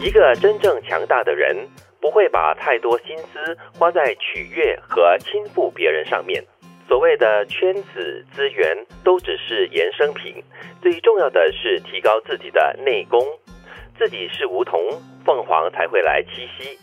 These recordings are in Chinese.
一个真正强大的人，不会把太多心思花在取悦和倾覆别人上面。所谓的圈子资源，都只是衍生品。最重要的是提高自己的内功。自己是梧桐，凤凰才会来栖息；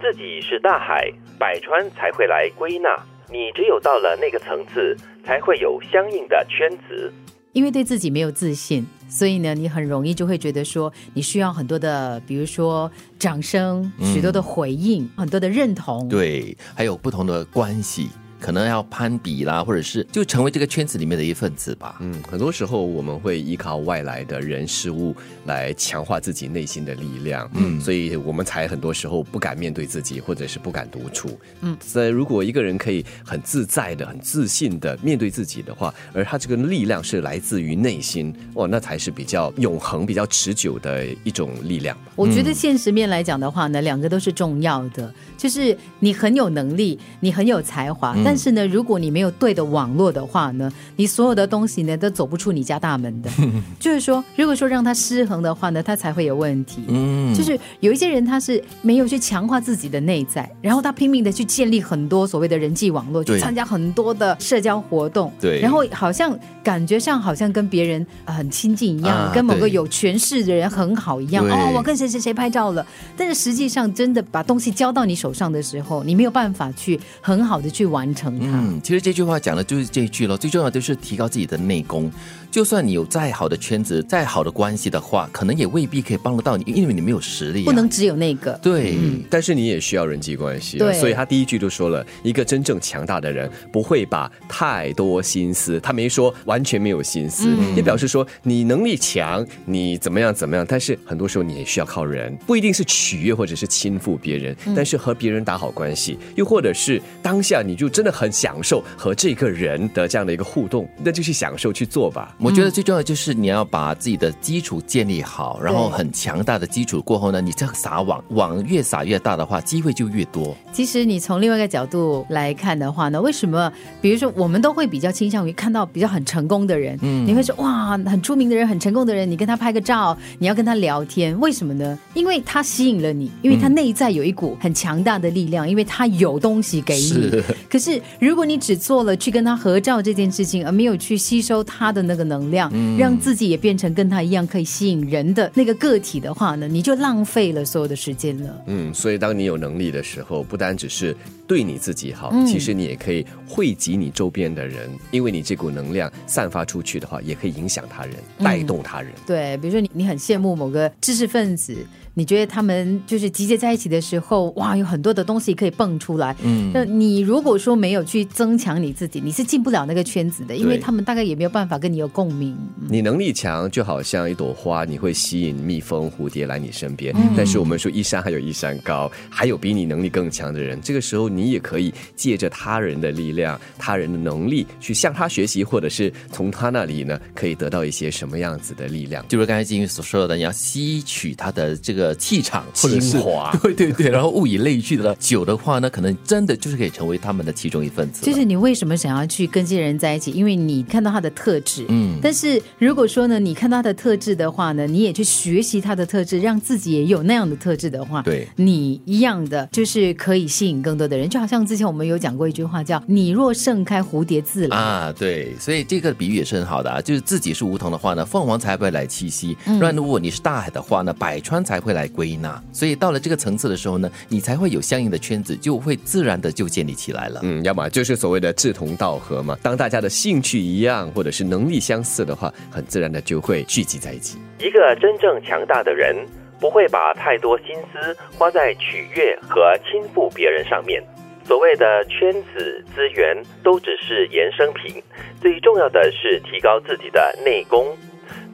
自己是大海，百川才会来归纳。你只有到了那个层次，才会有相应的圈子。因为对自己没有自信，所以呢，你很容易就会觉得说，你需要很多的，比如说掌声、许多的回应、很多的认同。对，还有不同的关系。可能要攀比啦，或者是就成为这个圈子里面的一份子吧。嗯，很多时候我们会依靠外来的人事物来强化自己内心的力量。嗯，所以我们才很多时候不敢面对自己，或者是不敢独处。嗯，所以如果一个人可以很自在的、很自信的面对自己的话，而他这个力量是来自于内心，哇，那才是比较永恒、比较持久的一种力量。我觉得现实面来讲的话呢，两个都是重要的，就是你很有能力，你很有才华，但但是呢，如果你没有对的网络的话呢，你所有的东西呢都走不出你家大门的。就是说，如果说让它失衡的话呢，它才会有问题。嗯，就是有一些人他是没有去强化自己的内在，然后他拼命的去建立很多所谓的人际网络，去参加很多的社交活动。对，然后好像感觉上好像跟别人很亲近一样，跟某个有权势的人很好一样。哦，我跟谁谁谁拍照了。但是实际上，真的把东西交到你手上的时候，你没有办法去很好的去完成。嗯，其实这句话讲的就是这一句了。最重要就是提高自己的内功。就算你有再好的圈子、再好的关系的话，可能也未必可以帮得到你，因为你没有实力。不能只有那个。对，但是你也需要人际关系。对，所以他第一句就说了一个真正强大的人不会把太多心思，他没说完全没有心思，也表示说你能力强，你怎么样怎么样。但是很多时候你也需要靠人，不一定是取悦或者是倾覆别人，但是和别人打好关系，又或者是当下你就真的很享受和这个人的这样的一个互动，那就去享受去做吧。我觉得最重要的就是你要把自己的基础建立好，然后很强大的基础过后呢，你再撒网，网越撒越大的话，机会就越多。其实你从另外一个角度来看的话呢，为什么？比如说，我们都会比较倾向于看到比较很成功的人，嗯，你会说哇，很出名的人，很成功的人，你跟他拍个照，你要跟他聊天，为什么呢？因为他吸引了你，因为他内在有一股很强大的力量，因为他有东西给你。可是如果你只做了去跟他合照这件事情，而没有去吸收他的那个。能量，让自己也变成跟他一样可以吸引人的那个个体的话呢，你就浪费了所有的时间了。嗯，所以当你有能力的时候，不单只是对你自己好，其实你也可以惠及你周边的人，因为你这股能量散发出去的话，也可以影响他人，带动他人。对，比如说你，你很羡慕某个知识分子。你觉得他们就是集结在一起的时候，哇，有很多的东西可以蹦出来。嗯，那你如果说没有去增强你自己，你是进不了那个圈子的，因为他们大概也没有办法跟你有共鸣。你能力强，就好像一朵花，你会吸引蜜蜂、蝴蝶来你身边。但是我们说一山还有一山高，还有比你能力更强的人。这个时候，你也可以借着他人的力量、他人的能力去向他学习，或者是从他那里呢，可以得到一些什么样子的力量。就是刚才金宇所说的，你要吸取他的这个。的气场精华，对对对，然后物以类聚的酒的话呢，可能真的就是可以成为他们的其中一份子。就是你为什么想要去跟这些人在一起？因为你看到他的特质，嗯。但是如果说呢，你看他的特质的话呢，你也去学习他的特质，让自己也有那样的特质的话，对，你一样的就是可以吸引更多的人。就好像之前我们有讲过一句话，叫“你若盛开，蝴蝶自来”啊。对，所以这个比喻也是很好的啊。就是自己是梧桐的话呢，凤凰才会来栖息；，那如果你是大海的话呢，百川才会。来归纳，所以到了这个层次的时候呢，你才会有相应的圈子，就会自然的就建立起来了。嗯，要么就是所谓的志同道合嘛。当大家的兴趣一样，或者是能力相似的话，很自然的就会聚集在一起。一个真正强大的人，不会把太多心思花在取悦和倾覆别人上面。所谓的圈子资源，都只是衍生品。最重要的是提高自己的内功。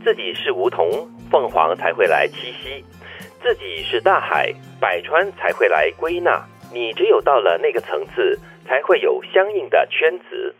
自己是梧桐，凤凰才会来栖息。自己是大海，百川才会来归纳。你只有到了那个层次，才会有相应的圈子。